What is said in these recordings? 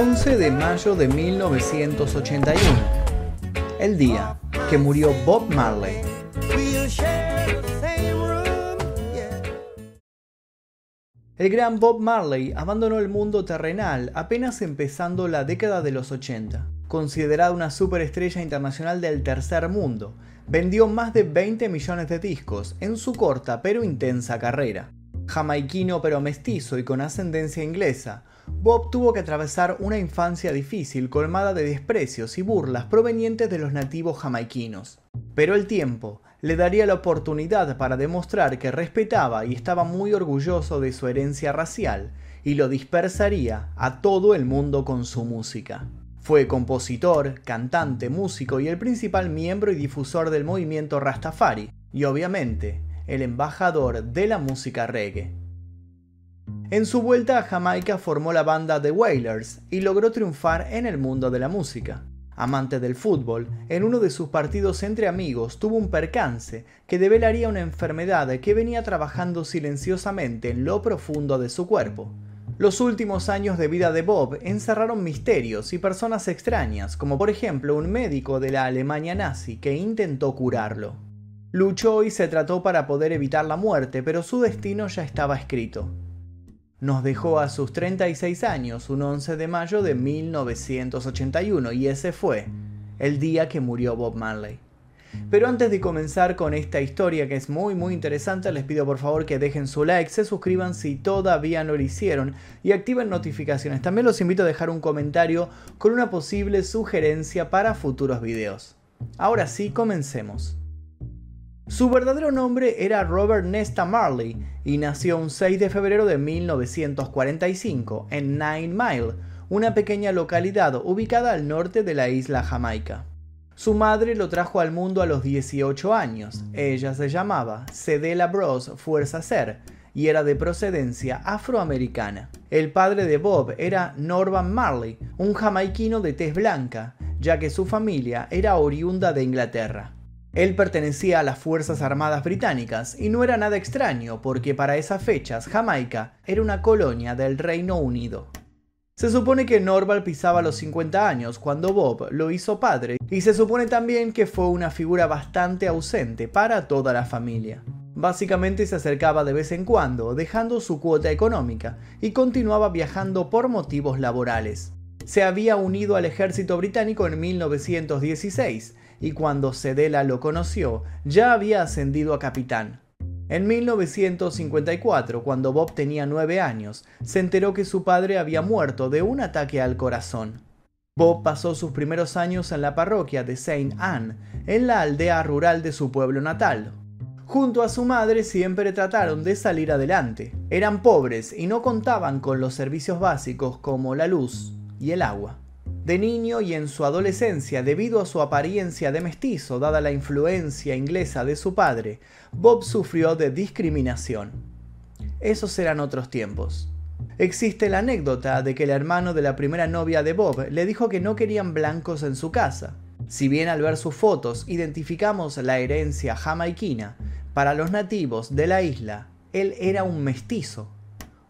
11 de mayo de 1981, el día que murió Bob Marley. El gran Bob Marley abandonó el mundo terrenal apenas empezando la década de los 80. Considerado una superestrella internacional del tercer mundo, vendió más de 20 millones de discos en su corta pero intensa carrera. Jamaiquino pero mestizo y con ascendencia inglesa, Bob tuvo que atravesar una infancia difícil colmada de desprecios y burlas provenientes de los nativos jamaiquinos. Pero el tiempo le daría la oportunidad para demostrar que respetaba y estaba muy orgulloso de su herencia racial y lo dispersaría a todo el mundo con su música. Fue compositor, cantante, músico y el principal miembro y difusor del movimiento Rastafari, y obviamente el embajador de la música reggae. En su vuelta a Jamaica formó la banda The Wailers y logró triunfar en el mundo de la música. Amante del fútbol, en uno de sus partidos entre amigos tuvo un percance que develaría una enfermedad que venía trabajando silenciosamente en lo profundo de su cuerpo. Los últimos años de vida de Bob encerraron misterios y personas extrañas, como por ejemplo un médico de la Alemania nazi que intentó curarlo. Luchó y se trató para poder evitar la muerte, pero su destino ya estaba escrito nos dejó a sus 36 años un 11 de mayo de 1981 y ese fue el día que murió Bob Marley. Pero antes de comenzar con esta historia que es muy muy interesante, les pido por favor que dejen su like, se suscriban si todavía no lo hicieron y activen notificaciones. También los invito a dejar un comentario con una posible sugerencia para futuros videos. Ahora sí, comencemos. Su verdadero nombre era Robert Nesta Marley y nació un 6 de febrero de 1945 en Nine Mile, una pequeña localidad ubicada al norte de la isla Jamaica. Su madre lo trajo al mundo a los 18 años. Ella se llamaba Cedela Bros Fuerza Ser y era de procedencia afroamericana. El padre de Bob era Norman Marley, un jamaiquino de tez blanca, ya que su familia era oriunda de Inglaterra. Él pertenecía a las Fuerzas Armadas Británicas y no era nada extraño porque para esas fechas Jamaica era una colonia del Reino Unido. Se supone que Norval pisaba los 50 años cuando Bob lo hizo padre y se supone también que fue una figura bastante ausente para toda la familia. Básicamente se acercaba de vez en cuando, dejando su cuota económica, y continuaba viajando por motivos laborales. Se había unido al ejército británico en 1916 y cuando Cedela lo conoció ya había ascendido a capitán. En 1954, cuando Bob tenía nueve años, se enteró que su padre había muerto de un ataque al corazón. Bob pasó sus primeros años en la parroquia de Saint Anne, en la aldea rural de su pueblo natal. Junto a su madre siempre trataron de salir adelante. Eran pobres y no contaban con los servicios básicos como la luz y el agua. De niño y en su adolescencia, debido a su apariencia de mestizo dada la influencia inglesa de su padre, Bob sufrió de discriminación. Esos eran otros tiempos. Existe la anécdota de que el hermano de la primera novia de Bob le dijo que no querían blancos en su casa. Si bien al ver sus fotos identificamos la herencia jamaiquina, para los nativos de la isla, él era un mestizo,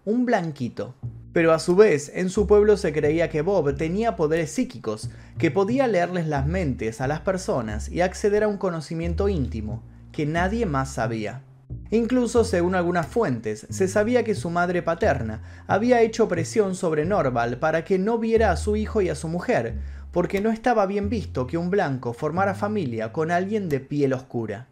un blanquito. Pero a su vez, en su pueblo se creía que Bob tenía poderes psíquicos, que podía leerles las mentes a las personas y acceder a un conocimiento íntimo que nadie más sabía. Incluso, según algunas fuentes, se sabía que su madre paterna había hecho presión sobre Norval para que no viera a su hijo y a su mujer, porque no estaba bien visto que un blanco formara familia con alguien de piel oscura.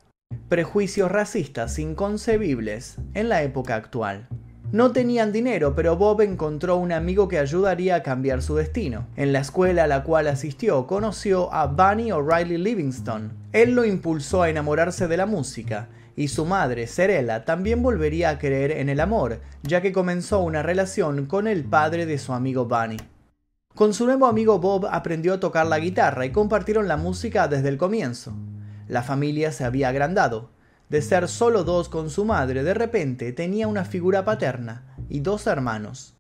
Prejuicios racistas inconcebibles en la época actual. No tenían dinero, pero Bob encontró un amigo que ayudaría a cambiar su destino. En la escuela a la cual asistió, conoció a Bunny O'Reilly Livingston. Él lo impulsó a enamorarse de la música, y su madre, Cerella, también volvería a creer en el amor, ya que comenzó una relación con el padre de su amigo Bunny. Con su nuevo amigo Bob aprendió a tocar la guitarra y compartieron la música desde el comienzo. La familia se había agrandado, de ser solo dos con su madre, de repente tenía una figura paterna y dos hermanos.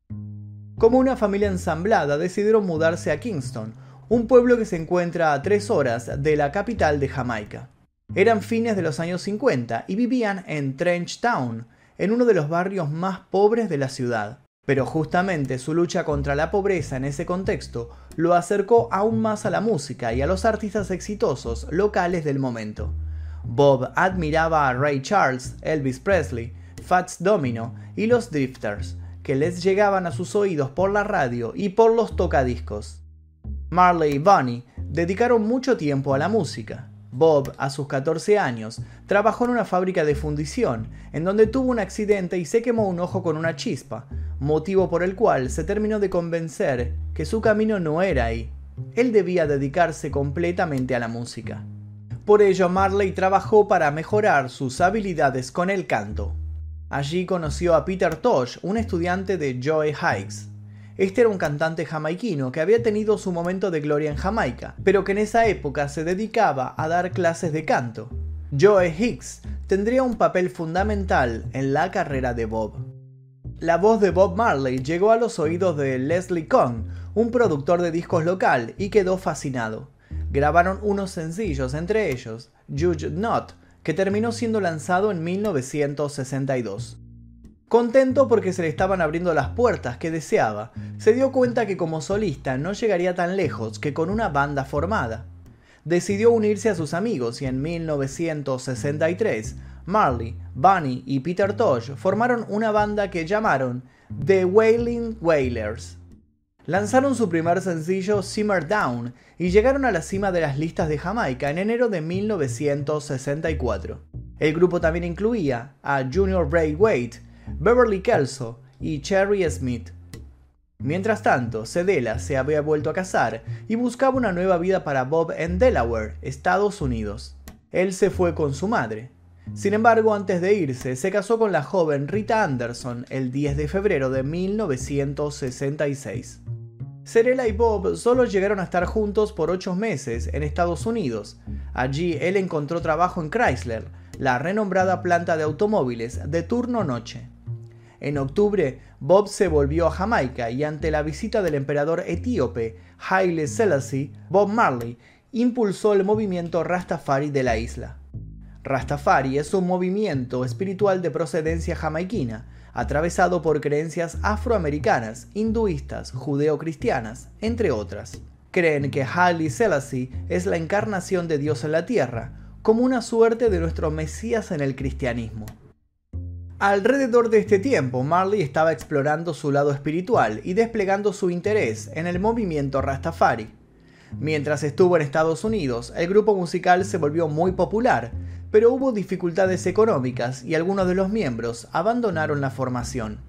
Como una familia ensamblada, decidieron mudarse a Kingston, un pueblo que se encuentra a tres horas de la capital de Jamaica. Eran fines de los años 50 y vivían en Trench Town, en uno de los barrios más pobres de la ciudad. Pero justamente su lucha contra la pobreza en ese contexto lo acercó aún más a la música y a los artistas exitosos locales del momento. Bob admiraba a Ray Charles, Elvis Presley, Fats Domino y los Drifters, que les llegaban a sus oídos por la radio y por los tocadiscos. Marley y Bunny dedicaron mucho tiempo a la música. Bob, a sus 14 años, trabajó en una fábrica de fundición, en donde tuvo un accidente y se quemó un ojo con una chispa, motivo por el cual se terminó de convencer que su camino no era ahí. Él debía dedicarse completamente a la música. Por ello Marley trabajó para mejorar sus habilidades con el canto. Allí conoció a Peter Tosh, un estudiante de Joe Hikes. Este era un cantante jamaiquino que había tenido su momento de gloria en Jamaica, pero que en esa época se dedicaba a dar clases de canto. Joe Hicks tendría un papel fundamental en la carrera de Bob. La voz de Bob Marley llegó a los oídos de Leslie Kong, un productor de discos local, y quedó fascinado. Grabaron unos sencillos, entre ellos Judge Not, que terminó siendo lanzado en 1962. Contento porque se le estaban abriendo las puertas que deseaba, se dio cuenta que como solista no llegaría tan lejos que con una banda formada. Decidió unirse a sus amigos y en 1963 Marley, Bunny y Peter Tosh formaron una banda que llamaron The Wailing Wailers. Lanzaron su primer sencillo Simmer Down y llegaron a la cima de las listas de Jamaica en enero de 1964. El grupo también incluía a Junior Bray Wade, Beverly Kelso y Cherry Smith. Mientras tanto, Cedella se había vuelto a casar y buscaba una nueva vida para Bob en Delaware, Estados Unidos. Él se fue con su madre, sin embargo, antes de irse, se casó con la joven Rita Anderson el 10 de febrero de 1966. Serela y Bob solo llegaron a estar juntos por ocho meses en Estados Unidos. Allí él encontró trabajo en Chrysler, la renombrada planta de automóviles de turno noche. En octubre, Bob se volvió a Jamaica y ante la visita del emperador etíope Haile Selassie, Bob Marley impulsó el movimiento Rastafari de la isla. Rastafari es un movimiento espiritual de procedencia jamaiquina, atravesado por creencias afroamericanas, hinduistas, judeocristianas, entre otras. Creen que Haile Selassie es la encarnación de Dios en la tierra, como una suerte de nuestro Mesías en el cristianismo. Alrededor de este tiempo, Marley estaba explorando su lado espiritual y desplegando su interés en el movimiento Rastafari. Mientras estuvo en Estados Unidos, el grupo musical se volvió muy popular, pero hubo dificultades económicas y algunos de los miembros abandonaron la formación.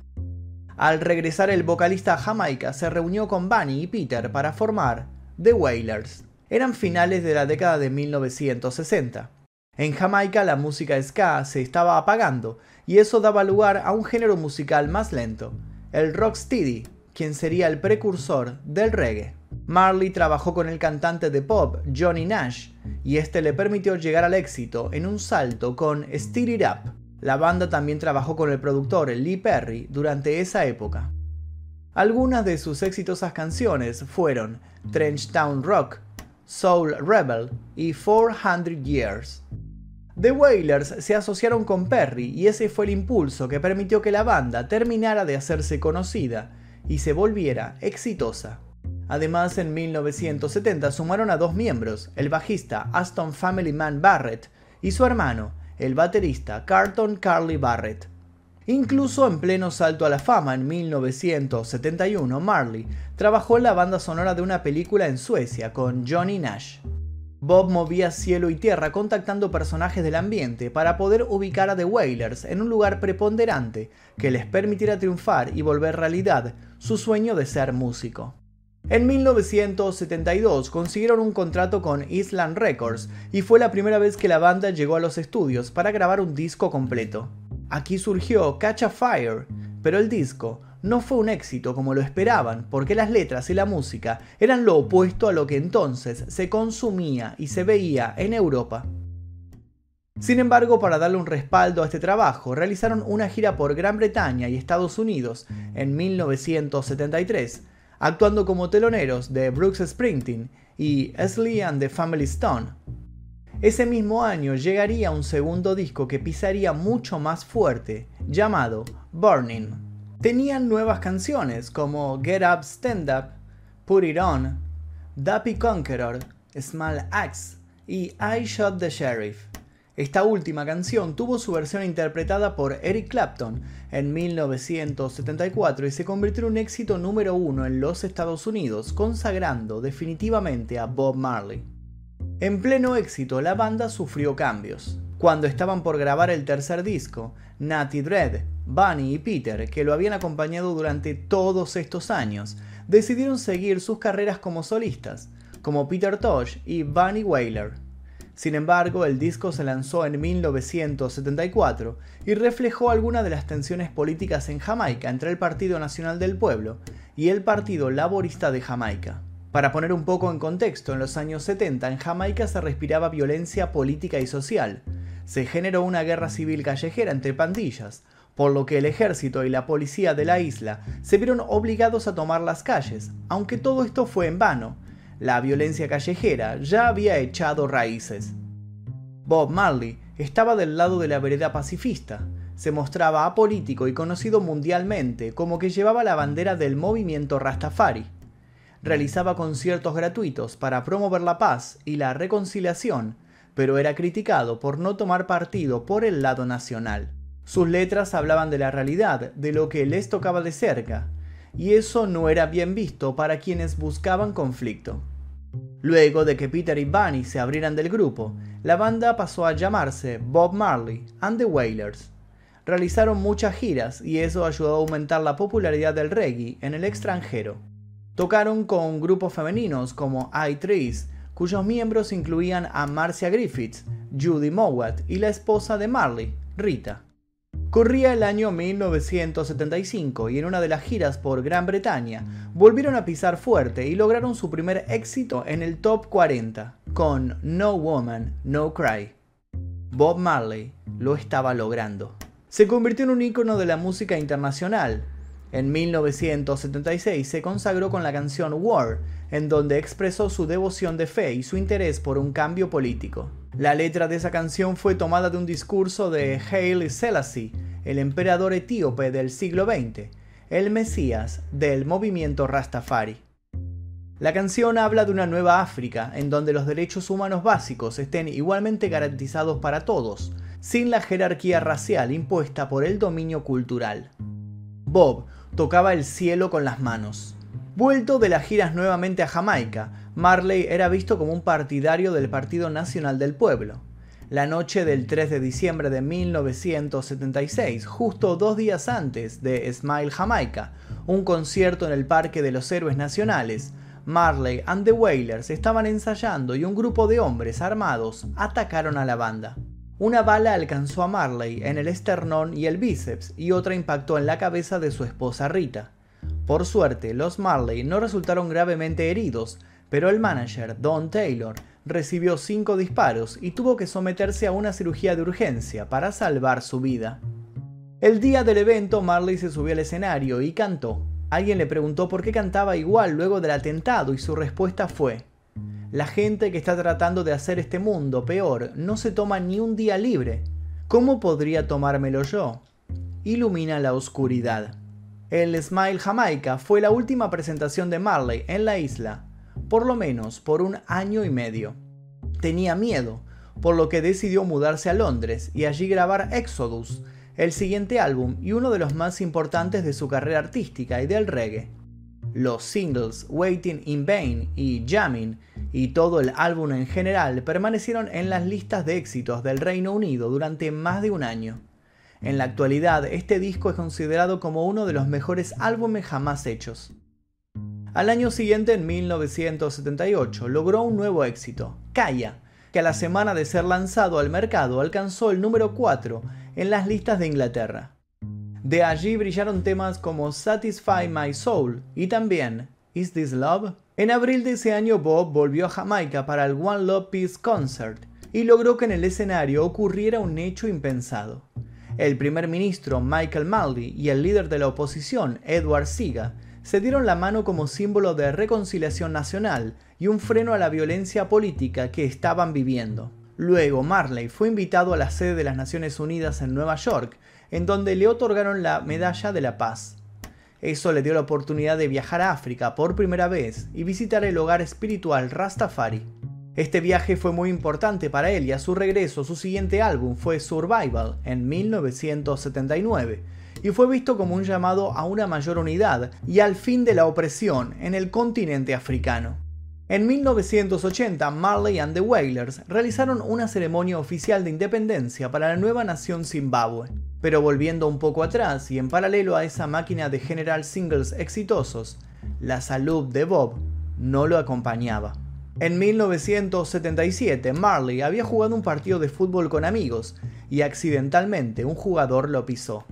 Al regresar el vocalista a Jamaica se reunió con Bunny y Peter para formar The Wailers. Eran finales de la década de 1960. En Jamaica la música ska se estaba apagando y eso daba lugar a un género musical más lento, el rocksteady, quien sería el precursor del reggae. Marley trabajó con el cantante de pop Johnny Nash y este le permitió llegar al éxito en un salto con Steer It Up. La banda también trabajó con el productor Lee Perry durante esa época. Algunas de sus exitosas canciones fueron Trench Town Rock, Soul Rebel y 400 Years. The Wailers se asociaron con Perry y ese fue el impulso que permitió que la banda terminara de hacerse conocida y se volviera exitosa. Además, en 1970 sumaron a dos miembros, el bajista Aston Family Man Barrett y su hermano, el baterista Carlton Carly Barrett. Incluso en pleno salto a la fama en 1971, Marley trabajó en la banda sonora de una película en Suecia con Johnny Nash. Bob movía cielo y tierra contactando personajes del ambiente para poder ubicar a The Wailers en un lugar preponderante que les permitiera triunfar y volver realidad su sueño de ser músico. En 1972 consiguieron un contrato con Island Records y fue la primera vez que la banda llegó a los estudios para grabar un disco completo. Aquí surgió Catch a Fire, pero el disco no fue un éxito como lo esperaban porque las letras y la música eran lo opuesto a lo que entonces se consumía y se veía en Europa. Sin embargo, para darle un respaldo a este trabajo, realizaron una gira por Gran Bretaña y Estados Unidos en 1973 actuando como teloneros de Brooks Springsteen y Ashley and the Family Stone. Ese mismo año llegaría un segundo disco que pisaría mucho más fuerte, llamado Burning. Tenían nuevas canciones como Get Up, Stand Up, Put It On, Dappy Conqueror, Small Axe y I Shot the Sheriff. Esta última canción tuvo su versión interpretada por Eric Clapton en 1974 y se convirtió en un éxito número uno en los Estados Unidos, consagrando definitivamente a Bob Marley. En pleno éxito, la banda sufrió cambios. Cuando estaban por grabar el tercer disco, Natty Dread, Bunny y Peter, que lo habían acompañado durante todos estos años, decidieron seguir sus carreras como solistas, como Peter Tosh y Bunny Wailer. Sin embargo, el disco se lanzó en 1974 y reflejó algunas de las tensiones políticas en Jamaica entre el Partido Nacional del Pueblo y el Partido Laborista de Jamaica. Para poner un poco en contexto, en los años 70 en Jamaica se respiraba violencia política y social. Se generó una guerra civil callejera entre pandillas, por lo que el ejército y la policía de la isla se vieron obligados a tomar las calles, aunque todo esto fue en vano, la violencia callejera ya había echado raíces. Bob Marley estaba del lado de la vereda pacifista, se mostraba apolítico y conocido mundialmente como que llevaba la bandera del movimiento Rastafari. Realizaba conciertos gratuitos para promover la paz y la reconciliación, pero era criticado por no tomar partido por el lado nacional. Sus letras hablaban de la realidad, de lo que les tocaba de cerca, y eso no era bien visto para quienes buscaban conflicto. Luego de que Peter y Bunny se abrieran del grupo, la banda pasó a llamarse Bob Marley and the Wailers. Realizaron muchas giras y eso ayudó a aumentar la popularidad del reggae en el extranjero. Tocaron con grupos femeninos como I-Trees, cuyos miembros incluían a Marcia Griffiths, Judy Mowat y la esposa de Marley, Rita. Corría el año 1975 y en una de las giras por Gran Bretaña volvieron a pisar fuerte y lograron su primer éxito en el top 40 con No Woman, No Cry. Bob Marley lo estaba logrando. Se convirtió en un ícono de la música internacional. En 1976 se consagró con la canción War, en donde expresó su devoción de fe y su interés por un cambio político. La letra de esa canción fue tomada de un discurso de Haile Selassie, el emperador etíope del siglo XX, el Mesías del movimiento Rastafari. La canción habla de una nueva África en donde los derechos humanos básicos estén igualmente garantizados para todos, sin la jerarquía racial impuesta por el dominio cultural. Bob tocaba el cielo con las manos. Vuelto de las giras nuevamente a Jamaica, Marley era visto como un partidario del Partido Nacional del Pueblo. La noche del 3 de diciembre de 1976, justo dos días antes de Smile Jamaica, un concierto en el Parque de los Héroes Nacionales, Marley and the Wailers estaban ensayando y un grupo de hombres armados atacaron a la banda. Una bala alcanzó a Marley en el esternón y el bíceps y otra impactó en la cabeza de su esposa Rita. Por suerte, los Marley no resultaron gravemente heridos, pero el manager, Don Taylor, recibió cinco disparos y tuvo que someterse a una cirugía de urgencia para salvar su vida. El día del evento, Marley se subió al escenario y cantó. Alguien le preguntó por qué cantaba igual luego del atentado y su respuesta fue, la gente que está tratando de hacer este mundo peor no se toma ni un día libre. ¿Cómo podría tomármelo yo? Ilumina la oscuridad. El Smile Jamaica fue la última presentación de Marley en la isla, por lo menos por un año y medio. Tenía miedo, por lo que decidió mudarse a Londres y allí grabar Exodus, el siguiente álbum y uno de los más importantes de su carrera artística y del reggae. Los singles Waiting in Vain y Jamming y todo el álbum en general permanecieron en las listas de éxitos del Reino Unido durante más de un año. En la actualidad, este disco es considerado como uno de los mejores álbumes jamás hechos. Al año siguiente, en 1978, logró un nuevo éxito, Kaya, que a la semana de ser lanzado al mercado alcanzó el número 4 en las listas de Inglaterra. De allí brillaron temas como Satisfy My Soul y también Is This Love? En abril de ese año Bob volvió a Jamaica para el One Love Peace Concert y logró que en el escenario ocurriera un hecho impensado. El primer ministro Michael Maldy y el líder de la oposición Edward Siga se dieron la mano como símbolo de reconciliación nacional y un freno a la violencia política que estaban viviendo. Luego Marley fue invitado a la sede de las Naciones Unidas en Nueva York, en donde le otorgaron la Medalla de la Paz. Eso le dio la oportunidad de viajar a África por primera vez y visitar el hogar espiritual Rastafari. Este viaje fue muy importante para él y a su regreso su siguiente álbum fue Survival en 1979 y fue visto como un llamado a una mayor unidad y al fin de la opresión en el continente africano. En 1980, Marley and the Wailers realizaron una ceremonia oficial de independencia para la nueva nación Zimbabue. Pero volviendo un poco atrás y en paralelo a esa máquina de generar singles exitosos, la salud de Bob no lo acompañaba. En 1977, Marley había jugado un partido de fútbol con amigos y accidentalmente un jugador lo pisó.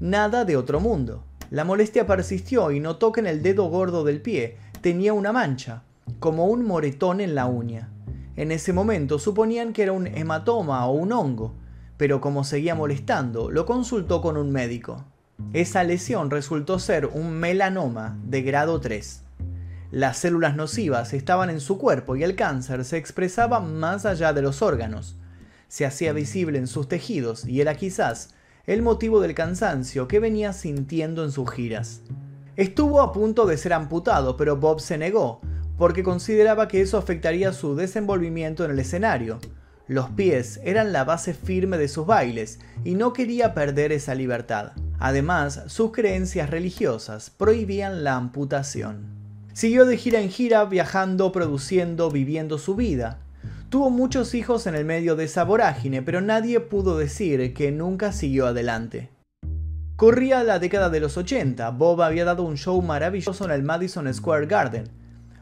Nada de otro mundo. La molestia persistió y notó que en el dedo gordo del pie tenía una mancha, como un moretón en la uña. En ese momento suponían que era un hematoma o un hongo, pero como seguía molestando, lo consultó con un médico. Esa lesión resultó ser un melanoma de grado 3. Las células nocivas estaban en su cuerpo y el cáncer se expresaba más allá de los órganos. Se hacía visible en sus tejidos y era quizás el motivo del cansancio que venía sintiendo en sus giras. Estuvo a punto de ser amputado, pero Bob se negó, porque consideraba que eso afectaría su desenvolvimiento en el escenario. Los pies eran la base firme de sus bailes y no quería perder esa libertad. Además, sus creencias religiosas prohibían la amputación. Siguió de gira en gira, viajando, produciendo, viviendo su vida. Tuvo muchos hijos en el medio de esa vorágine, pero nadie pudo decir que nunca siguió adelante. Corría la década de los 80, Bob había dado un show maravilloso en el Madison Square Garden,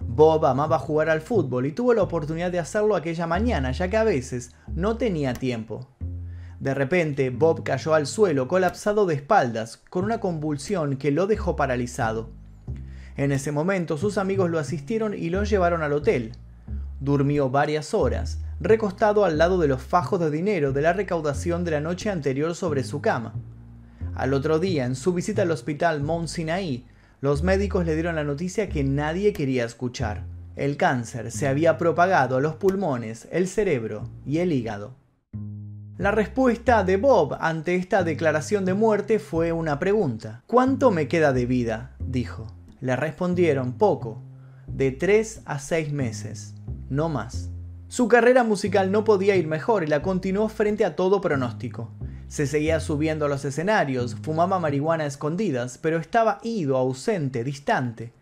Bob amaba jugar al fútbol y tuvo la oportunidad de hacerlo aquella mañana, ya que a veces no tenía tiempo. De repente, Bob cayó al suelo colapsado de espaldas, con una convulsión que lo dejó paralizado. En ese momento sus amigos lo asistieron y lo llevaron al hotel. Durmió varias horas, recostado al lado de los fajos de dinero de la recaudación de la noche anterior sobre su cama. Al otro día, en su visita al hospital Mount Sinai, los médicos le dieron la noticia que nadie quería escuchar. El cáncer se había propagado a los pulmones, el cerebro y el hígado. La respuesta de Bob ante esta declaración de muerte fue una pregunta. ¿Cuánto me queda de vida? dijo. Le respondieron poco, de tres a seis meses, no más. Su carrera musical no podía ir mejor y la continuó frente a todo pronóstico. Se seguía subiendo a los escenarios, fumaba marihuana a escondidas, pero estaba ido, ausente, distante.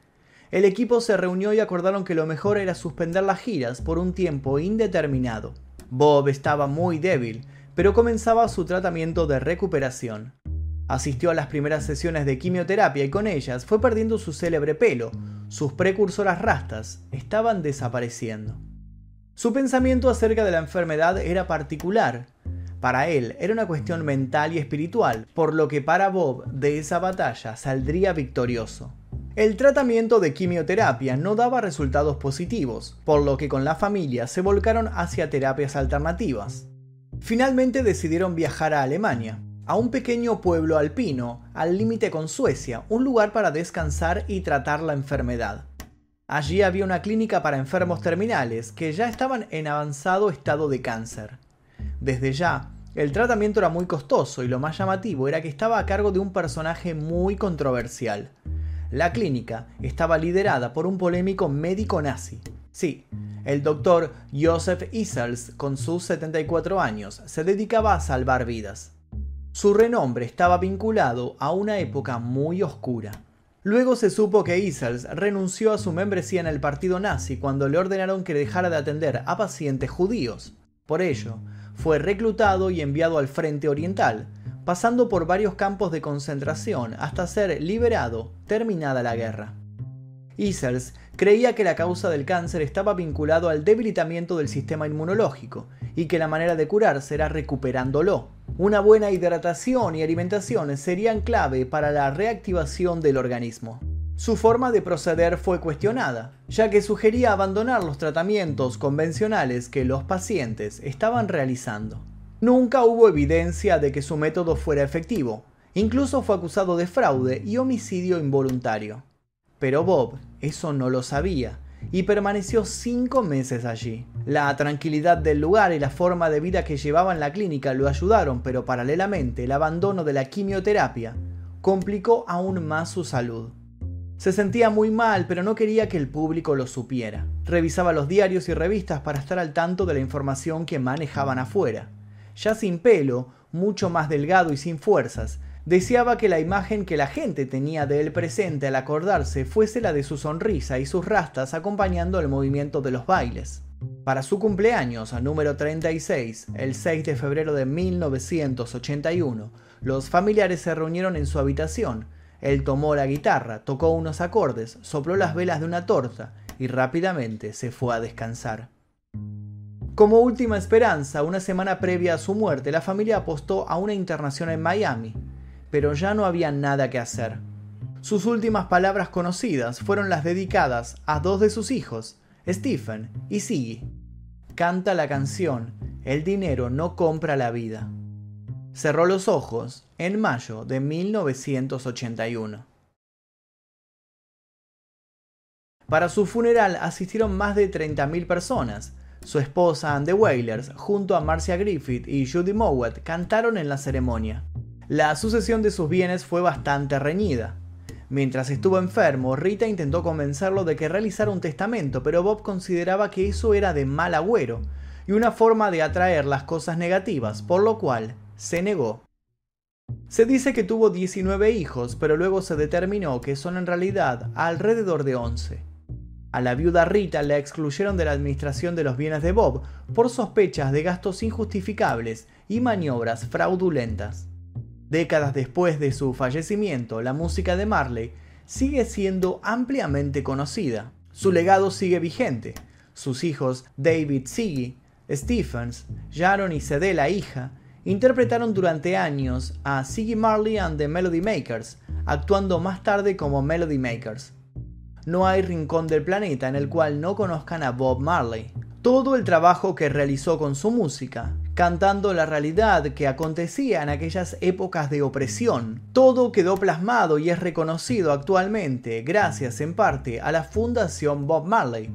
El equipo se reunió y acordaron que lo mejor era suspender las giras por un tiempo indeterminado. Bob estaba muy débil, pero comenzaba su tratamiento de recuperación. Asistió a las primeras sesiones de quimioterapia y con ellas fue perdiendo su célebre pelo. Sus precursoras rastas estaban desapareciendo. Su pensamiento acerca de la enfermedad era particular. Para él era una cuestión mental y espiritual, por lo que para Bob de esa batalla saldría victorioso. El tratamiento de quimioterapia no daba resultados positivos, por lo que con la familia se volcaron hacia terapias alternativas. Finalmente decidieron viajar a Alemania, a un pequeño pueblo alpino, al límite con Suecia, un lugar para descansar y tratar la enfermedad. Allí había una clínica para enfermos terminales que ya estaban en avanzado estado de cáncer. Desde ya, el tratamiento era muy costoso y lo más llamativo era que estaba a cargo de un personaje muy controversial. La clínica estaba liderada por un polémico médico nazi. Sí, el doctor Joseph Isels, con sus 74 años, se dedicaba a salvar vidas. Su renombre estaba vinculado a una época muy oscura. Luego se supo que Isels renunció a su membresía en el partido nazi cuando le ordenaron que dejara de atender a pacientes judíos. Por ello, fue reclutado y enviado al frente oriental, pasando por varios campos de concentración hasta ser liberado terminada la guerra. Isers creía que la causa del cáncer estaba vinculado al debilitamiento del sistema inmunológico y que la manera de curarse era recuperándolo. Una buena hidratación y alimentación serían clave para la reactivación del organismo. Su forma de proceder fue cuestionada, ya que sugería abandonar los tratamientos convencionales que los pacientes estaban realizando. Nunca hubo evidencia de que su método fuera efectivo, incluso fue acusado de fraude y homicidio involuntario. Pero Bob eso no lo sabía y permaneció cinco meses allí. La tranquilidad del lugar y la forma de vida que llevaba en la clínica lo ayudaron, pero paralelamente el abandono de la quimioterapia complicó aún más su salud. Se sentía muy mal, pero no quería que el público lo supiera. Revisaba los diarios y revistas para estar al tanto de la información que manejaban afuera. Ya sin pelo, mucho más delgado y sin fuerzas, deseaba que la imagen que la gente tenía de él presente al acordarse fuese la de su sonrisa y sus rastas acompañando el movimiento de los bailes. Para su cumpleaños, número 36, el 6 de febrero de 1981, los familiares se reunieron en su habitación, él tomó la guitarra, tocó unos acordes, sopló las velas de una torta y rápidamente se fue a descansar. Como última esperanza, una semana previa a su muerte, la familia apostó a una internación en Miami, pero ya no había nada que hacer. Sus últimas palabras conocidas fueron las dedicadas a dos de sus hijos, Stephen y Siggy. Canta la canción El dinero no compra la vida. Cerró los ojos en mayo de 1981. Para su funeral asistieron más de 30.000 personas. Su esposa Anne the Wailers, junto a Marcia Griffith y Judy Mowat, cantaron en la ceremonia. La sucesión de sus bienes fue bastante reñida. Mientras estuvo enfermo, Rita intentó convencerlo de que realizara un testamento, pero Bob consideraba que eso era de mal agüero y una forma de atraer las cosas negativas, por lo cual se negó. Se dice que tuvo 19 hijos, pero luego se determinó que son en realidad alrededor de 11. A la viuda Rita la excluyeron de la administración de los bienes de Bob por sospechas de gastos injustificables y maniobras fraudulentas. Décadas después de su fallecimiento, la música de Marley sigue siendo ampliamente conocida. Su legado sigue vigente. Sus hijos David Siggy, Stephens, Sharon y Cede la hija, interpretaron durante años a Siggy Marley and the Melody Makers, actuando más tarde como Melody Makers. No hay rincón del planeta en el cual no conozcan a Bob Marley. Todo el trabajo que realizó con su música, cantando la realidad que acontecía en aquellas épocas de opresión, todo quedó plasmado y es reconocido actualmente gracias en parte a la Fundación Bob Marley,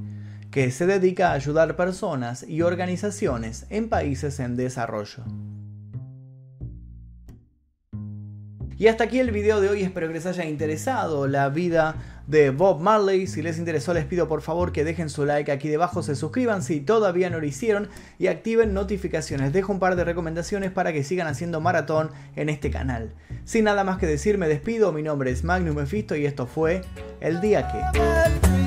que se dedica a ayudar personas y organizaciones en países en desarrollo. Y hasta aquí el video de hoy, espero que les haya interesado la vida de Bob Marley. Si les interesó les pido por favor que dejen su like aquí debajo, se suscriban si todavía no lo hicieron y activen notificaciones. Dejo un par de recomendaciones para que sigan haciendo maratón en este canal. Sin nada más que decir me despido, mi nombre es Magnus Mephisto y esto fue El Día Que...